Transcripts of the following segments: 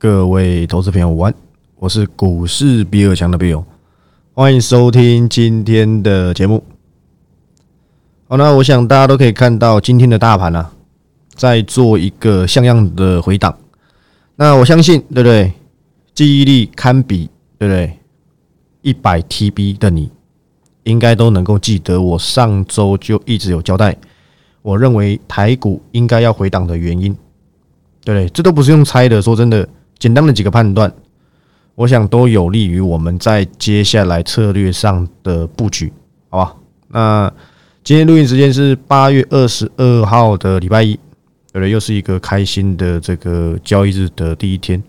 各位投资朋友，午安！我是股市比尔强的 Bill，欢迎收听今天的节目。好，那我想大家都可以看到今天的大盘啊，在做一个像样的回档。那我相信，对不对？记忆力堪比，对不对？一百 TB 的你，应该都能够记得我上周就一直有交代，我认为台股应该要回档的原因。对不对？这都不是用猜的。说真的，简单的几个判断，我想都有利于我们在接下来策略上的布局，好吧？那今天录音时间是八月二十二号的礼拜一，对？又是一个开心的这个交易日的第一天。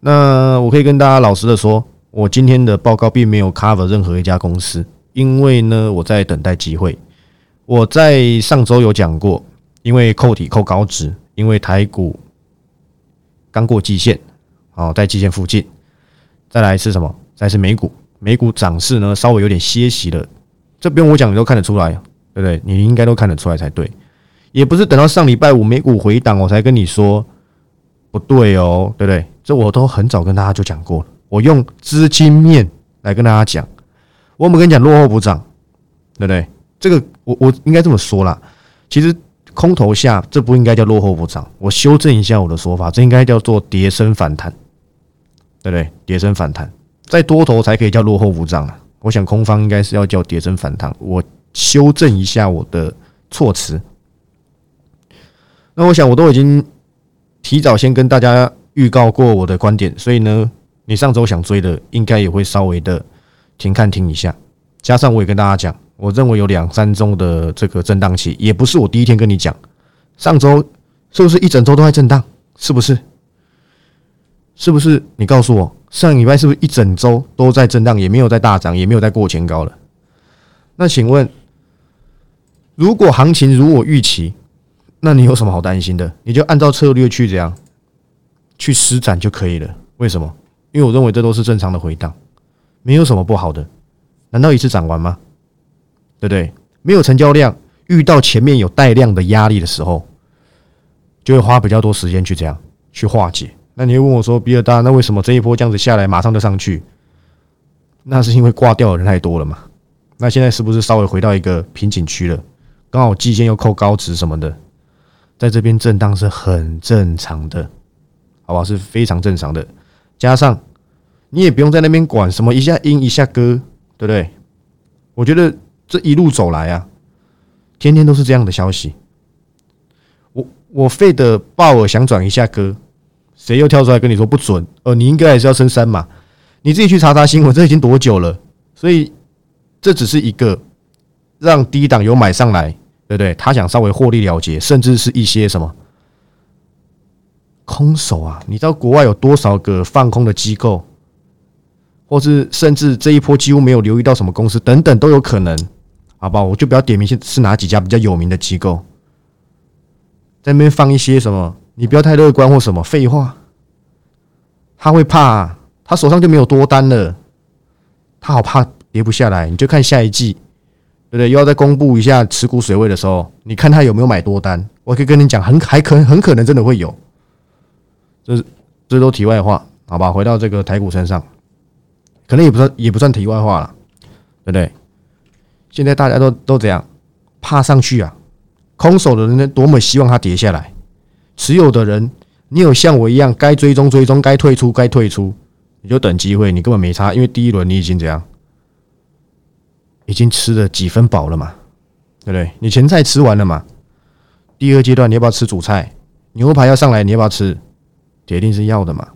那我可以跟大家老实的说，我今天的报告并没有 cover 任何一家公司，因为呢，我在等待机会。我在上周有讲过，因为扣底扣高值。因为台股刚过季线，哦，在季线附近，再来是什么？再是美股，美股涨势呢稍微有点歇息了，这不用我讲，你都看得出来，对不对？你应该都看得出来才对。也不是等到上礼拜五美股回档，我才跟你说不对哦，对不对？这我都很早跟大家就讲过了。我用资金面来跟大家讲，我们跟你讲落后补涨，对不对？这个我我应该这么说啦，其实。空头下，这不应该叫落后补涨。我修正一下我的说法，这应该叫做跌升反弹，对不对？跌升反弹，在多头才可以叫落后补涨啊。我想空方应该是要叫跌升反弹。我修正一下我的措辞。那我想我都已经提早先跟大家预告过我的观点，所以呢，你上周想追的，应该也会稍微的停看听一下。加上我也跟大家讲。我认为有两三周的这个震荡期，也不是我第一天跟你讲。上周是不是一整周都在震荡？是不是？是不是？你告诉我，上礼拜是不是一整周都在震荡，也没有在大涨，也没有在过前高了？那请问，如果行情如我预期，那你有什么好担心的？你就按照策略去这样去施展就可以了。为什么？因为我认为这都是正常的回荡，没有什么不好的。难道一次涨完吗？对不对？没有成交量，遇到前面有带量的压力的时候，就会花比较多时间去这样去化解。那你会问我说：“比尔大，那为什么这一波这样子下来，马上就上去？那是因为挂掉的人太多了嘛？那现在是不是稍微回到一个瓶颈区了？刚好季线又扣高值什么的，在这边震荡是很正常的，好吧？是非常正常的。加上你也不用在那边管什么一下阴一下割，对不对？我觉得。这一路走来啊，天天都是这样的消息。我我费的鲍尔想转一下歌，谁又跳出来跟你说不准？呃，你应该还是要升三嘛？你自己去查查新闻，这已经多久了？所以这只是一个让低档有买上来，对不对？他想稍微获利了结，甚至是一些什么空手啊？你知道国外有多少个放空的机构，或是甚至这一波几乎没有留意到什么公司等等都有可能。好不好？我就不要点名是是哪几家比较有名的机构，在那边放一些什么？你不要太乐观或什么废话。他会怕，他手上就没有多单了，他好怕跌不下来。你就看下一季，对不对？又要再公布一下持股水位的时候，你看他有没有买多单？我可以跟你讲，很还可很可能真的会有。这这都题外话，好吧？回到这个台股身上，可能也不算也不算题外话了，对不对？现在大家都都怎样？怕上去啊！空手的人呢，多么希望它跌下来。持有的人，你有像我一样，该追踪追踪，该退出该退出，你就等机会。你根本没差，因为第一轮你已经怎样？已经吃了几分饱了嘛，对不对？你前菜吃完了嘛？第二阶段你要不要吃主菜？牛排要上来，你要不要吃？铁定是要的嘛。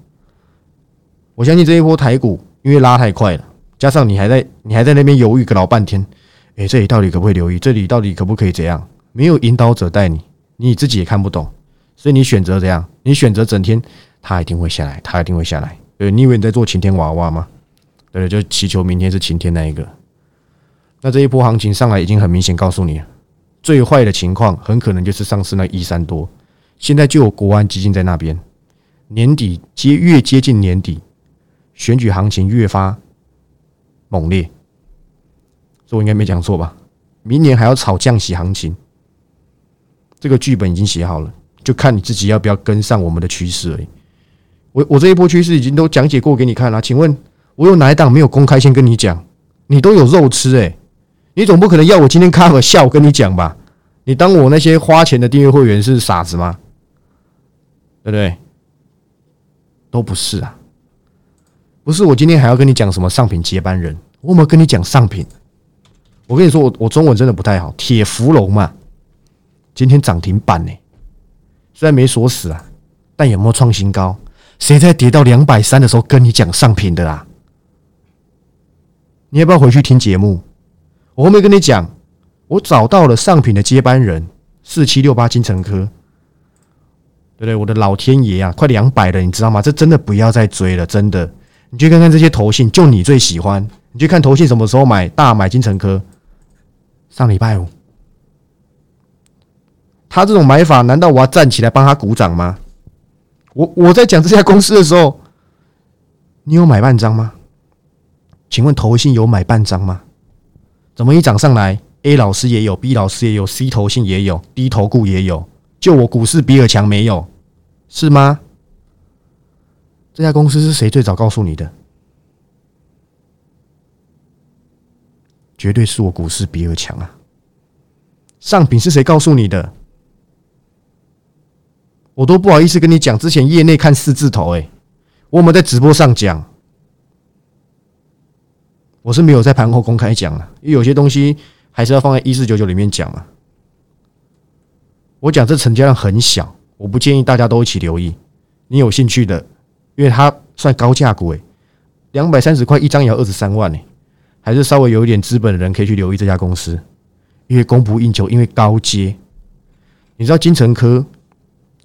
我相信这一波台股，因为拉太快了，加上你还在你还在那边犹豫个老半天。哎，这里到底可不可以留意？这里到底可不可以怎样？没有引导者带你，你自己也看不懂，所以你选择怎样？你选择整天，他一定会下来，他一定会下来。对，你以为你在做晴天娃娃吗？对，就祈求明天是晴天那一个。那这一波行情上来，已经很明显告诉你，最坏的情况很可能就是上市那一三多。现在就有国安基金在那边，年底接越接近年底，选举行情越发猛烈。我应该没讲错吧？明年还要炒降息行情，这个剧本已经写好了，就看你自己要不要跟上我们的趋势而已。我我这一波趋势已经都讲解过给你看了，请问我有哪一档没有公开先跟你讲？你都有肉吃诶，你总不可能要我今天开个笑跟你讲吧？你当我那些花钱的订阅会员是傻子吗？对不对？都不是啊，不是我今天还要跟你讲什么上品接班人？我有没有跟你讲上品？我跟你说，我我中文真的不太好。铁芙蓉嘛，今天涨停板呢，虽然没锁死啊，但有没有创新高？谁在跌到两百三的时候跟你讲上品的啊？你要不要回去听节目？我后面跟你讲，我找到了上品的接班人，四七六八金城科，对不对？我的老天爷啊，快两百了，你知道吗？这真的不要再追了，真的。你去看看这些头信，就你最喜欢。你去看头信什么时候买大买金城科？上礼拜五，他这种买法，难道我要站起来帮他鼓掌吗？我我在讲这家公司的时候，你有买半张吗？请问投信有买半张吗？怎么一涨上来，A 老师也有，B 老师也有，C 投信也有，D 投顾也有，就我股市比尔强没有，是吗？这家公司是谁最早告诉你的？绝对是我股市比尔强啊！上品是谁告诉你的？我都不好意思跟你讲，之前业内看四字头，哎，我们在直播上讲，我是没有在盘后公开讲了，因为有些东西还是要放在一四九九里面讲啊。我讲这成交量很小，我不建议大家都一起留意。你有兴趣的，因为它算高价股，哎，两百三十块一张也要二十三万，哎。还是稍微有一点资本的人可以去留意这家公司，因为供不应求，因为高阶。你知道金城科，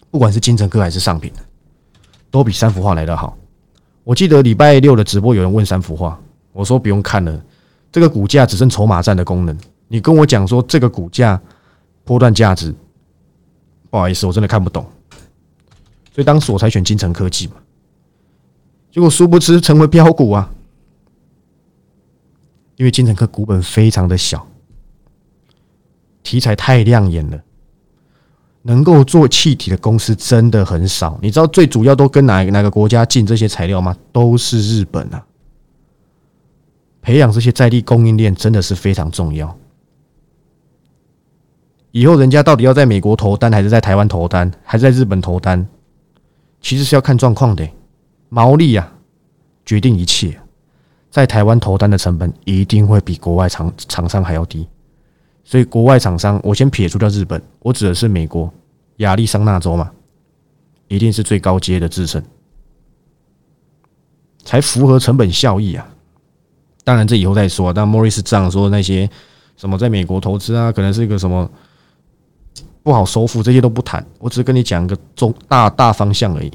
不管是金城科还是上品，都比三幅画来得好。我记得礼拜六的直播有人问三幅画，我说不用看了，这个股价只剩筹码战的功能。你跟我讲说这个股价波段价值，不好意思，我真的看不懂。所以当时我才选金城科技嘛，结果殊不知成为标股啊。因为金城科股本非常的小，题材太亮眼了，能够做气体的公司真的很少。你知道最主要都跟哪哪个国家进这些材料吗？都是日本啊！培养这些在地供应链真的是非常重要。以后人家到底要在美国投单，还是在台湾投单，还是在日本投单，其实是要看状况的，毛利啊，决定一切。在台湾投单的成本一定会比国外厂厂商还要低，所以国外厂商我先撇除掉日本，我指的是美国亚利桑那州嘛，一定是最高阶的制程，才符合成本效益啊。当然这以后再说。但莫里斯这样说，那些什么在美国投资啊，可能是一个什么不好收复，这些都不谈。我只是跟你讲一个中大大方向而已。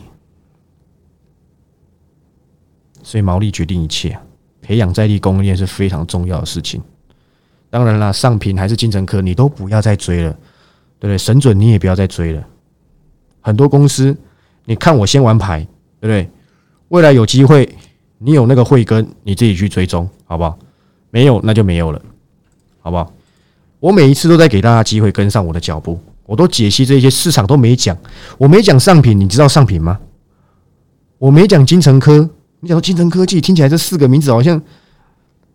所以毛利决定一切。培养在地供应链是非常重要的事情。当然了，上品还是金城科，你都不要再追了，对不对？神准你也不要再追了。很多公司，你看我先玩牌，对不对？未来有机会，你有那个慧根，你自己去追踪，好不好？没有，那就没有了，好不好？我每一次都在给大家机会跟上我的脚步，我都解析这些市场都没讲，我没讲上品，你知道上品吗？我没讲金城科。你讲金城科技听起来这四个名字好像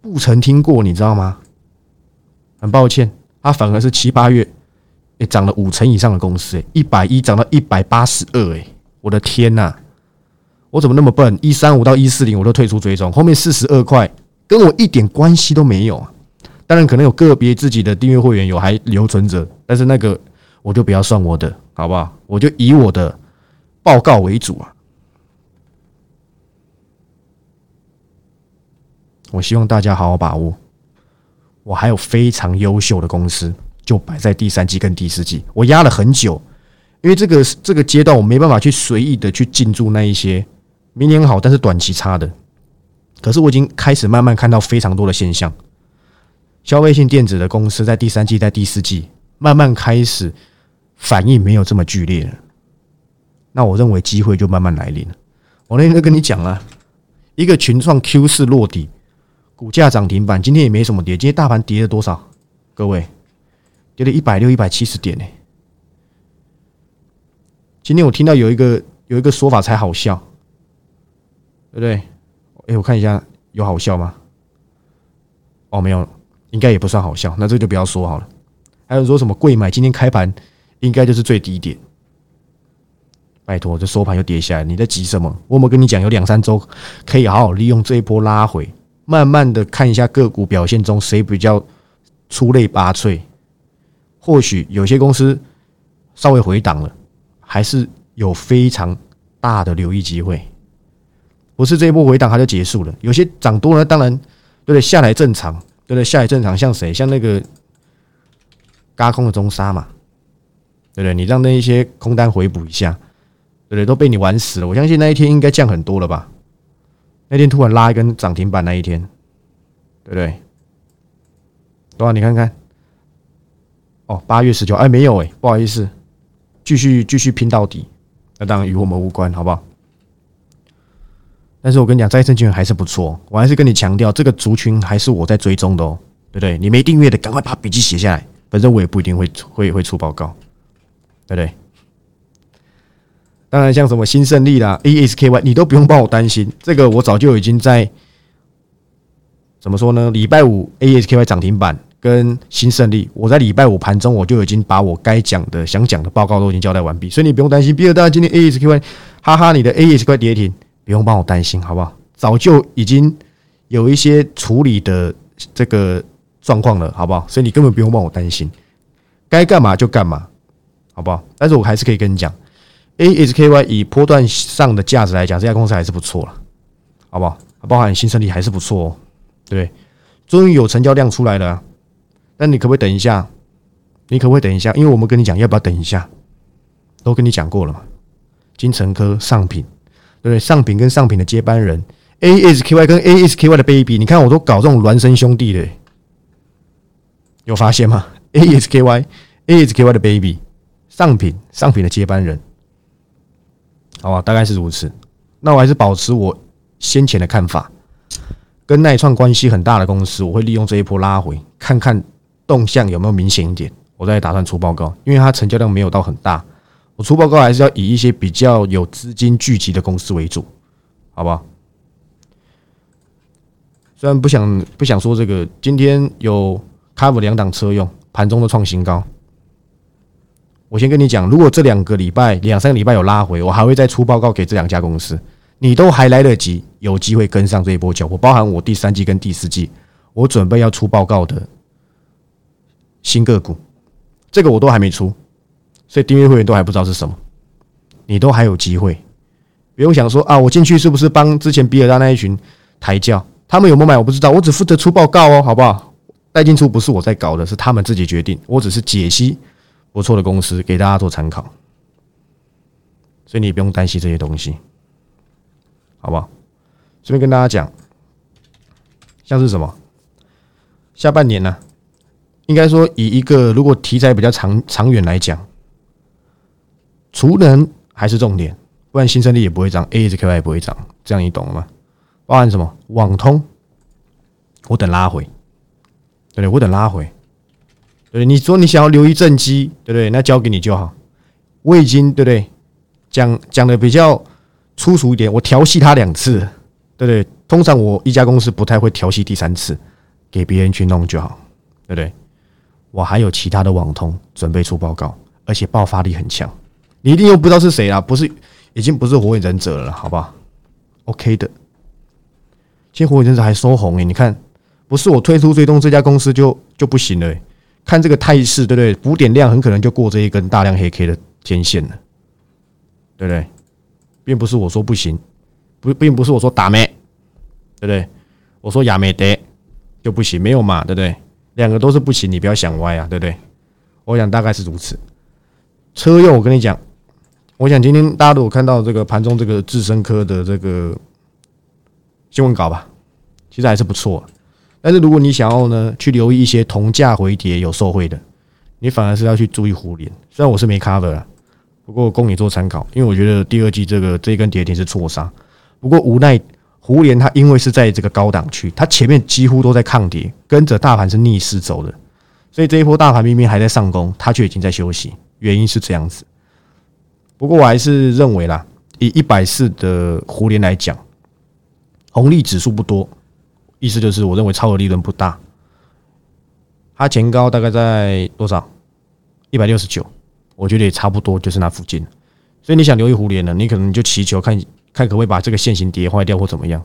不曾听过，你知道吗？很抱歉，它反而是七八月也涨了五成以上的公司，哎，一百一涨到一百八十二，哎，我的天呐！我怎么那么笨？一三五到一四零我都退出追踪，后面四十二块跟我一点关系都没有啊！当然可能有个别自己的订阅会员有还留存着，但是那个我就不要算我的，好不好？我就以我的报告为主啊！我希望大家好好把握。我还有非常优秀的公司，就摆在第三季跟第四季。我压了很久，因为这个这个阶段我没办法去随意的去进驻那一些明年好但是短期差的。可是我已经开始慢慢看到非常多的现象，消费性电子的公司在第三季、在第四季慢慢开始反应没有这么剧烈了。那我认为机会就慢慢来临了。我那天就跟你讲了，一个群创 Q 四落底。股价涨停板，今天也没什么跌。今天大盘跌了多少？各位，跌了一百六、一百七十点呢。今天我听到有一个有一个说法才好笑，对不对？哎，我看一下有好笑吗？哦，没有，应该也不算好笑，那这就不要说好了。还有说什么贵买今天开盘应该就是最低点，拜托，这收盘又跌下来，你在急什么？我有跟你讲，有两三周可以好好利用这一波拉回，慢慢的看一下个股表现中谁比较出类拔萃。或许有些公司稍微回档了，还是有非常大的留意机会。不是这一波回档它就结束了，有些涨多了，当然对不对？下来正常，对不对？下来正常，像谁？像那个。嘎空的中沙嘛，对不对？你让那一些空单回补一下，对不对？都被你玩死了。我相信那一天应该降很多了吧？那天突然拉一根涨停板那一天，对不对？多少？你看看。哦，八月十九，哎，没有哎，不好意思，继续继续拼到底。那当然与我们无关，好不好？但是我跟你讲，再生金源还是不错。我还是跟你强调，这个族群还是我在追踪的哦，对不对？你没订阅的，赶快把笔记写下来。反正我也不一定会会会出报告，对不对？当然，像什么新胜利啦、ASKY，你都不用帮我担心。这个我早就已经在怎么说呢？礼拜五 ASKY 涨停板跟新胜利，我在礼拜五盘中我就已经把我该讲的、想讲的报告都已经交代完毕，所以你不用担心。比如大家今天 ASKY，哈哈，你的 ASKY 跌停，不用帮我担心，好不好？早就已经有一些处理的这个。状况了，好不好？所以你根本不用帮我担心，该干嘛就干嘛，好不好？但是我还是可以跟你讲，ASKY 以波段上的价值来讲，这家公司还是不错了，好不好？包含新胜利还是不错哦，对？终于有成交量出来了，那你可不可以等一下？你可不可以等一下？因为我们跟你讲要不要等一下，都跟你讲过了嘛。金城科上品，对不对？上品跟上品的接班人，ASKY 跟 ASKY 的 baby，你看我都搞这种孪生兄弟的。有发现吗？ASKY，ASKY 的 baby，上品上品的接班人，好吧，大概是如此。那我还是保持我先前的看法，跟耐创关系很大的公司，我会利用这一波拉回，看看动向有没有明显一点，我再打算出报告。因为它成交量没有到很大，我出报告还是要以一些比较有资金聚集的公司为主，好不好？虽然不想不想说这个，今天有。cover 两档车用盘中的创新高，我先跟你讲，如果这两个礼拜两三个礼拜有拉回，我还会再出报告给这两家公司，你都还来得及，有机会跟上这一波脚步。包含我第三季跟第四季，我准备要出报告的新个股，这个我都还没出，所以订阅会员都还不知道是什么，你都还有机会，不用想说啊，我进去是不是帮之前比尔大那一群抬轿？他们有没有买我不知道，我只负责出报告哦，好不好？带进出不是我在搞的，是他们自己决定。我只是解析不错的公司给大家做参考，所以你不用担心这些东西，好不好？顺便跟大家讲，像是什么下半年呢？应该说以一个如果题材比较长长远来讲，储能还是重点，不然新生力也不会涨，ASKY 也不会涨，这样你懂了吗？包含什么网通，我等拉回。对不对？我等拉回。对，你说你想要留一正机，对不对？那交给你就好。我已经对不对？讲讲的比较粗俗一点，我调戏他两次，对不对？通常我一家公司不太会调戏第三次，给别人去弄就好，对不对？我还有其他的网通准备出报告，而且爆发力很强。你一定又不知道是谁啦，不是已经不是火影忍者了，好不好？OK 的。今天火影忍者还收红诶，你看。不是我推出追踪这家公司就就不行了，看这个态势，对不对？补点量很可能就过这一根大量黑 K 的天线了，对不对？并不是我说不行，不，并不是我说打没，对不对？我说亚美德就不行，没有嘛，对不对？两个都是不行，你不要想歪啊，对不对？我想大概是如此。车用，我跟你讲，我想今天大家都有看到这个盘中这个智深科的这个新闻稿吧？其实还是不错。但是如果你想要呢，去留意一些同价回跌有受惠的，你反而是要去注意互联。虽然我是没 cover 了，不过供你做参考。因为我觉得第二季这个这一根跌停是错杀。不过无奈互联它因为是在这个高档区，它前面几乎都在抗跌，跟着大盘是逆势走的，所以这一波大盘明明还在上攻，它却已经在休息。原因是这样子。不过我还是认为啦，以一百四的互联来讲，红利指数不多，意思就是我认为超额利润不大。它前高大概在多少？一百六十九，我觉得也差不多，就是那附近。所以你想留意互联呢，你可能就祈求看看可不可以把这个线型跌坏掉或怎么样，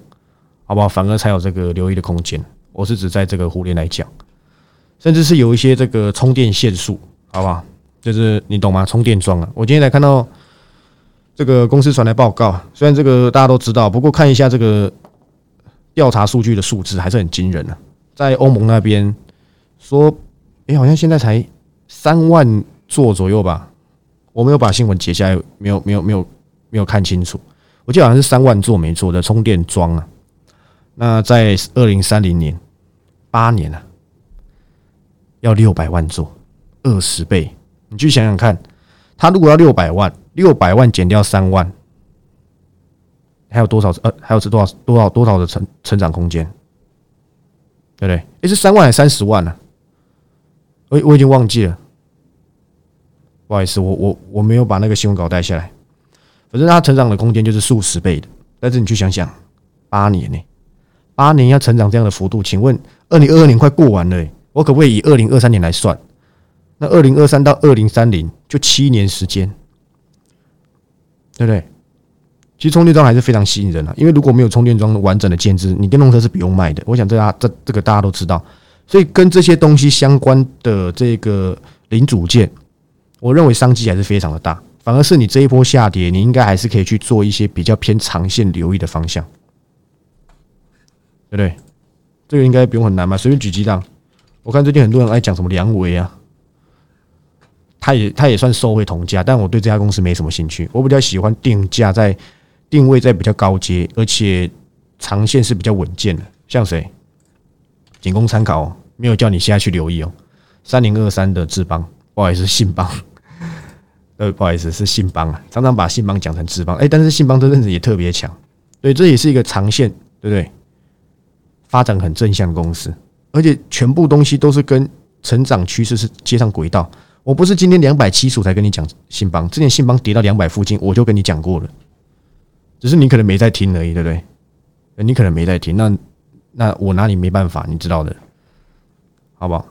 好不好？反而才有这个留意的空间。我是指在这个互联来讲，甚至是有一些这个充电线数，好不好？就是你懂吗？充电桩啊！我今天才看到这个公司传来报告，虽然这个大家都知道，不过看一下这个调查数据的数字还是很惊人的。在欧盟那边说，哎，好像现在才三万座左右吧。我没有把新闻截下来，没有没有没有没有看清楚。我记得好像是三万座没错的充电桩啊。那在二零三零年，八年啊，要六百万座，二十倍。你去想想看，他如果要六百万，六百万减掉三万，还有多少？呃，还有是多少多少多少的成成长空间？对不对？诶，是三万还是三十万呢？我我已经忘记了。不好意思，我我我没有把那个新闻稿带下来。反正它成长的空间就是数十倍的。但是你去想想，八年呢，八年要成长这样的幅度，请问二零二二年快过完了，我可不可以以二零二三年来算？那二零二三到二零三零就七年时间，对不对？其实充电桩还是非常吸引人的，因为如果没有充电桩完整的建制，你电动车是不用卖的。我想这家这这个大家都知道，所以跟这些东西相关的这个零组件。我认为商机还是非常的大，反而是你这一波下跌，你应该还是可以去做一些比较偏长线留意的方向，对不对？这个应该不用很难吧？随便举几档，我看最近很多人爱讲什么梁伟啊，他也他也算受惠同价，但我对这家公司没什么兴趣，我比较喜欢定价在定位在比较高阶，而且长线是比较稳健的，像谁？仅供参考哦，没有叫你现在去留意哦。三零二三的智邦，不好意思，信邦。呃，不好意思，是信邦啊，常常把信邦讲成智邦，哎，但是信邦这阵子也特别强，对，这也是一个长线，对不对？发展很正向的公司，而且全部东西都是跟成长趋势是接上轨道。我不是今天两百七十五才跟你讲信邦，之前信邦跌到两百附近，我就跟你讲过了，只是你可能没在听而已，对不对？你可能没在听，那那我拿你没办法，你知道的，好不好？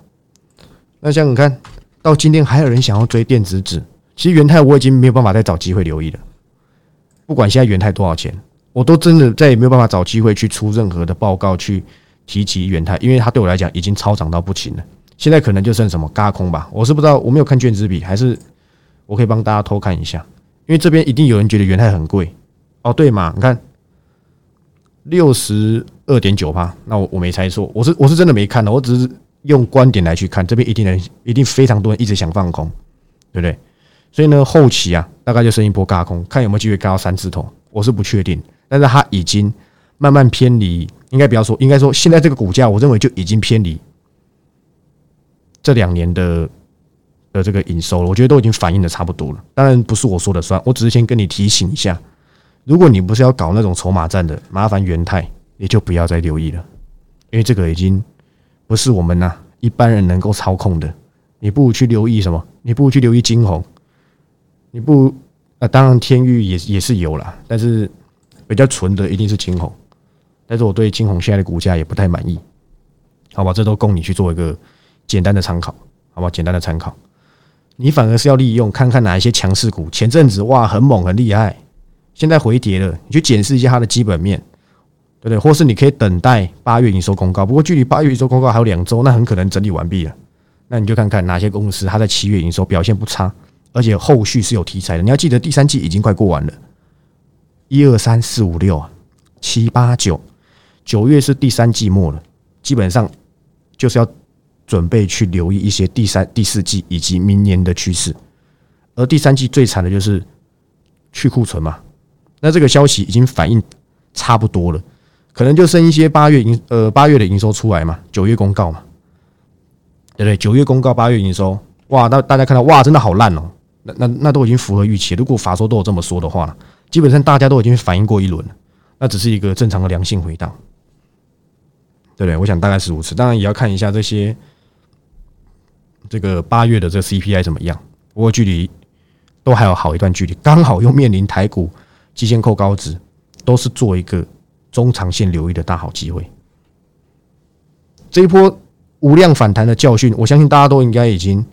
那像你看到今天还有人想要追电子纸。其实元泰我已经没有办法再找机会留意了，不管现在元泰多少钱，我都真的再也没有办法找机会去出任何的报告去提及元泰，因为它对我来讲已经超涨到不行了。现在可能就剩什么嘎空吧，我是不知道，我没有看卷子比，还是我可以帮大家偷看一下，因为这边一定有人觉得元泰很贵哦，对嘛？你看六十二点九趴，那我我没猜错，我是我是真的没看的，我只是用观点来去看，这边一定人一定非常多人一直想放空，对不对？所以呢，后期啊，大概就剩一波嘎空，看有没有机会嘎到三字头，我是不确定。但是它已经慢慢偏离，应该不要说，应该说现在这个股价，我认为就已经偏离这两年的的这个营收了。我觉得都已经反映的差不多了。当然不是我说的算，我只是先跟你提醒一下，如果你不是要搞那种筹码战的，麻烦元泰也就不要再留意了，因为这个已经不是我们呐一般人能够操控的。你不如去留意什么？你不如去留意金红。你不啊？当然，天域也也是有了，但是比较纯的一定是金红。但是我对金红现在的股价也不太满意，好吧？这都供你去做一个简单的参考，好吧？简单的参考，你反而是要利用看看哪一些强势股，前阵子哇很猛很厉害，现在回跌了，你去检视一下它的基本面，对不对？或是你可以等待八月营收公告，不过距离八月营收公告还有两周，那很可能整理完毕了。那你就看看哪些公司它在七月营收表现不差。而且后续是有题材的，你要记得第三季已经快过完了，一二三四五六七八九，九月是第三季末了，基本上就是要准备去留意一些第三、第四季以及明年的趋势。而第三季最惨的就是去库存嘛，那这个消息已经反映差不多了，可能就剩一些八月营呃八月的营收出来嘛，九月公告嘛，对不对？九月公告八月营收，哇，那大家看到哇，真的好烂哦。那那那都已经符合预期。如果法说都有这么说的话，基本上大家都已经反应过一轮了，那只是一个正常的良性回档，对不对？我想大概是如此。当然也要看一下这些这个八月的这 CPI 怎么样。不过距离都还有好一段距离，刚好又面临台股基线扣高值，都是做一个中长线留意的大好机会。这一波无量反弹的教训，我相信大家都应该已经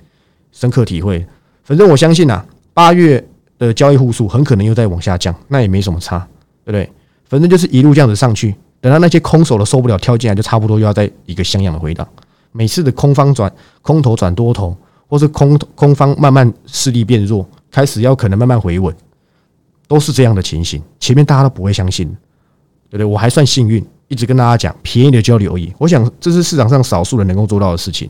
深刻体会。反正我相信啊，八月的交易户数很可能又在往下降，那也没什么差，对不对？反正就是一路这样子上去，等到那些空手的受不了跳进来，就差不多又要在一个像样的回档。每次的空方转空头转多头，或是空空方慢慢势力变弱，开始要可能慢慢回稳，都是这样的情形。前面大家都不会相信，对不对？我还算幸运。一直跟大家讲便宜的交流而已，我想这是市场上少数人能够做到的事情。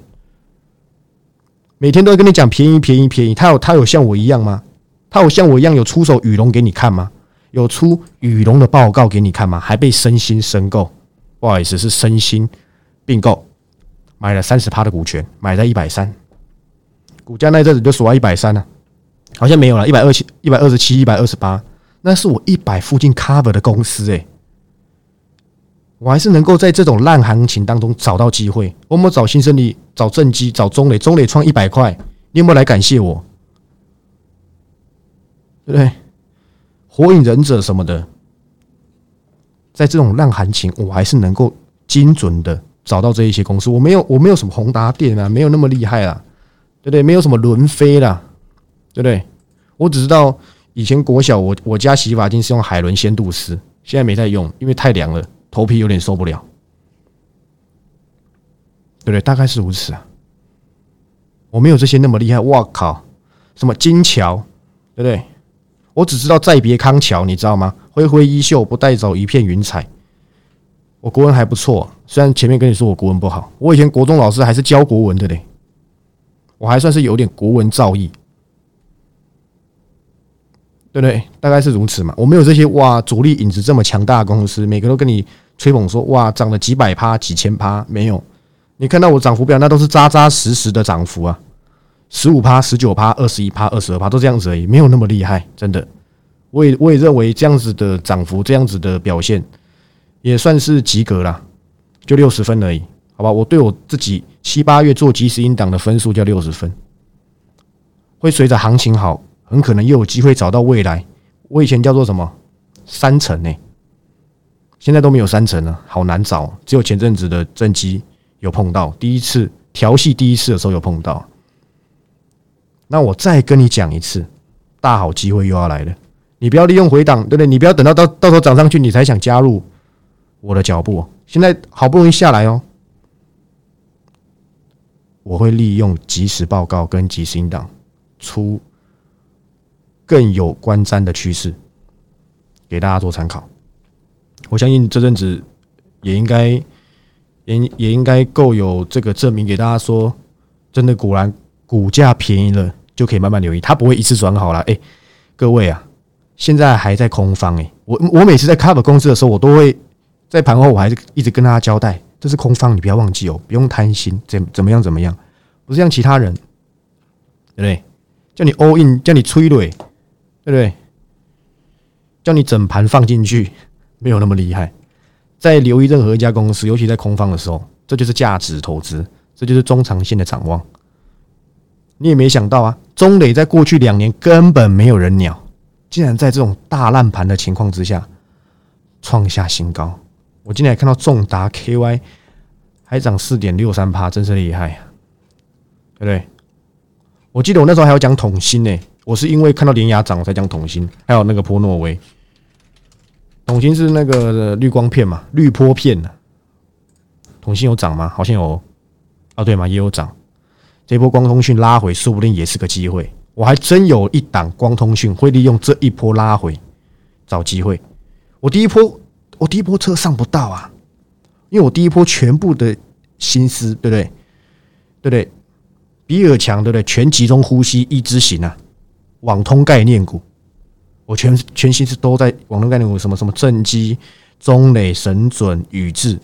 每天都要跟你讲便宜便宜便宜，他有他有像我一样吗？他有像我一样有出手羽绒给你看吗？有出羽绒的报告给你看吗？还被身心申购，不好意思是身心并购，买了三十趴的股权，买在一百三，股价那阵子就锁在一百三了，好像没有了，一百二七、一百二十七、一百二十八，那是我一百附近 cover 的公司诶。我还是能够在这种烂行情当中找到机会。我们找新胜利，找正基，找中磊，中磊创一百块，你有没有来感谢我？对不对？火影忍者什么的，在这种烂行情，我还是能够精准的找到这一些公司。我没有，我没有什么宏达电啊，没有那么厉害啦，对不对？没有什么轮飞啦，对不对？我只知道以前国小，我我家洗发精是用海伦仙度丝，现在没在用，因为太凉了。头皮有点受不了，对不对？大概是如此啊。我没有这些那么厉害。哇靠！什么金桥，对不对？我只知道再别康桥，你知道吗？挥挥衣袖，不带走一片云彩。我国文还不错，虽然前面跟你说我国文不好，我以前国中老师还是教国文的嘞。我还算是有点国文造诣。对不对？大概是如此嘛。我没有这些哇，主力影子这么强大的公司，每个都跟你吹捧说哇，涨了几百趴、几千趴，没有。你看到我涨幅表，那都是扎扎实实的涨幅啊，十五趴、十九趴、二十一趴、二十二趴，都这样子而已，没有那么厉害，真的。我也我也认为这样子的涨幅，这样子的表现，也算是及格了，就六十分而已，好吧？我对我自己七八月做即时音档的分数叫六十分，会随着行情好。很可能又有机会找到未来。我以前叫做什么三层呢？现在都没有三层了，好难找。只有前阵子的正机有碰到，第一次调戏第一次的时候有碰到。那我再跟你讲一次，大好机会又要来了。你不要利用回档，对不对？你不要等到到到时候涨上去，你才想加入我的脚步。现在好不容易下来哦，我会利用即时报告跟即时音档出。更有观瞻的趋势，给大家做参考。我相信这阵子也应该也也应该够有这个证明，给大家说，真的果然股价便宜了，就可以慢慢留意，它不会一次转好了。哎，各位啊，现在还在空方哎，我我每次在 cover 公司的时候，我都会在盘后，我还是一直跟大家交代，这是空方，你不要忘记哦，不用贪心，怎怎么样怎么样，不是像其他人，对不对？叫你 all in，叫你催泪。对不对？叫你整盘放进去，没有那么厉害。在留意任何一家公司，尤其在空方的时候，这就是价值投资，这就是中长线的展望。你也没想到啊，中磊在过去两年根本没有人鸟，竟然在这种大烂盘的情况之下创下新高。我今天还看到重达 KY 还涨四点六三趴，真是厉害，对不对？我记得我那时候还要讲统芯呢。我是因为看到连牙涨，我才讲桶芯，还有那个波诺威。桶芯是那个绿光片嘛，绿波片的。桶芯有涨吗？好像有，哦对嘛，也有涨。这波光通讯拉回，说不定也是个机会。我还真有一档光通讯会利用这一波拉回找机会。我第一波，我第一波车上不到啊，因为我第一波全部的心思，对不对？对不对？比尔强，对不对？全集中呼吸一支型啊。网通概念股，我全全心是都在网通概念股，什么什么正基、中磊、神准、宇智，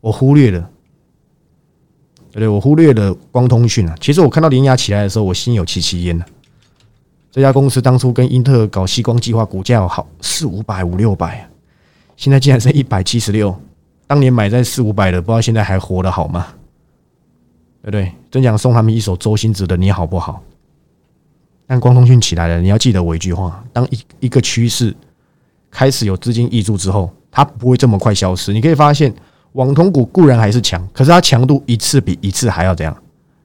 我忽略了，对对？我忽略了光通讯啊。其实我看到联雅起来的时候，我心有戚戚焉呐。这家公司当初跟英特尔搞细光计划，股价好四五百、五六百，现在竟然是一百七十六。当年买在四五百的，不知道现在还活得好吗？对不对？真想送他们一首周星驰的《你好不好》。但光通讯起来了，你要记得我一句话：当一一个趋势开始有资金溢注之后，它不会这么快消失。你可以发现，网通股固然还是强，可是它强度一次比一次还要怎样，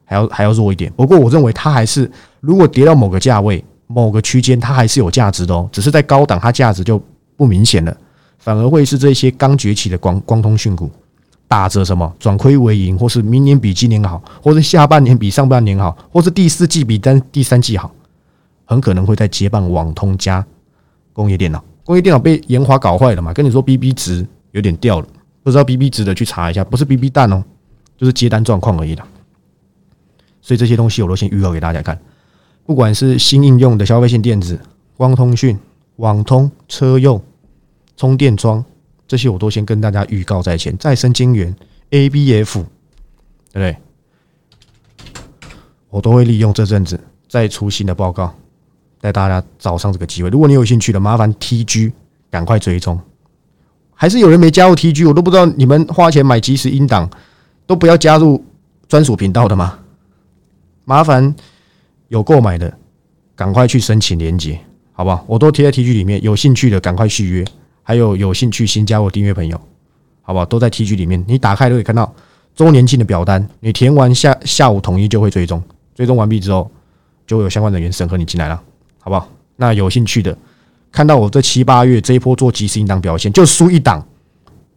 还要还要弱一点。不过我认为它还是，如果跌到某个价位、某个区间，它还是有价值的哦。只是在高档，它价值就不明显了，反而会是这些刚崛起的光光通讯股。打着什么转亏为盈，或是明年比今年好，或是下半年比上半年好，或是第四季比单第三季好，很可能会在接棒网通加工业电脑。工业电脑被研华搞坏了嘛？跟你说 BB 值有点掉了，不知道 BB 值的去查一下，不是 BB 蛋哦，就是接单状况而已啦。所以这些东西我都先预告给大家看，不管是新应用的消费性电子、光通讯、网通、车用、充电桩。这些我都先跟大家预告在前，再生晶圆、ABF，对不对？我都会利用这阵子再出新的报告，带大家找上这个机会。如果你有兴趣的，麻烦 TG 赶快追踪。还是有人没加入 TG，我都不知道你们花钱买即时音档都不要加入专属频道的吗？麻烦有购买的赶快去申请连接，好不好？我都贴在 TG 里面，有兴趣的赶快续约。还有有兴趣新加入订阅朋友，好不好？都在 T G 里面，你打开都可以看到周年庆的表单。你填完下下午统一就会追踪，追踪完毕之后就会有相关人员审核你进来了，好不好？那有兴趣的看到我这七八月这一波做即时一档表现，就输一档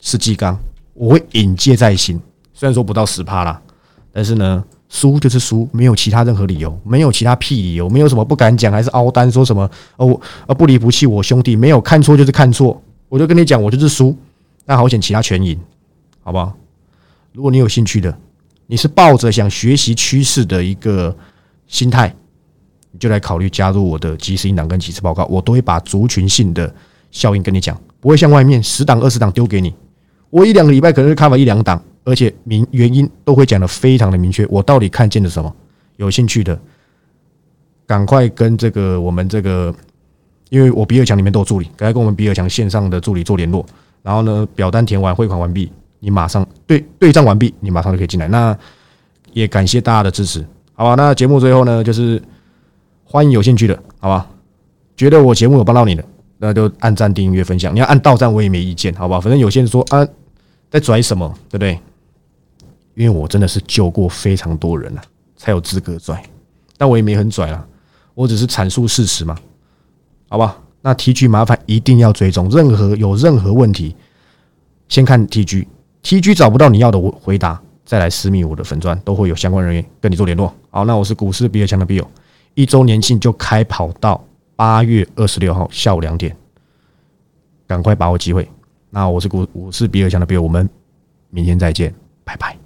是基刚，我会引戒在心。虽然说不到十趴啦，但是呢，输就是输，没有其他任何理由，没有其他屁理由，没有什么不敢讲，还是凹单说什么哦，呃不离不弃我兄弟，没有看错就是看错。我就跟你讲，我就是输，那好险，其他全赢，好不好？如果你有兴趣的，你是抱着想学习趋势的一个心态，就来考虑加入我的即时音档跟即时报告，我都会把族群性的效应跟你讲，不会像外面十档二十档丢给你，我一两个礼拜可能是看完一两档，而且明原因都会讲的非常的明确，我到底看见了什么？有兴趣的，赶快跟这个我们这个。因为我比尔强里面都有助理，赶快跟我们比尔强线上的助理做联络。然后呢，表单填完，汇款完毕，你马上对对账完毕，你马上就可以进来。那也感谢大家的支持，好吧？那节目最后呢，就是欢迎有兴趣的，好吧？觉得我节目有帮到你的，那就按赞、订阅、分享。你要按到赞，我也没意见，好吧？反正有些人说啊，在拽什么，对不对？因为我真的是救过非常多人了，才有资格拽。但我也没很拽啦，我只是阐述事实嘛。好吧，那 T G 麻烦一定要追踪，任何有任何问题，先看 T G，T G 找不到你要的回答，再来私密我的粉钻，都会有相关人员跟你做联络。好，那我是股市比尔强的 Bill，一周年庆就开跑到八月二十六号下午两点，赶快把握机会。那我是股我是比尔强的比尔我们明天再见。拜拜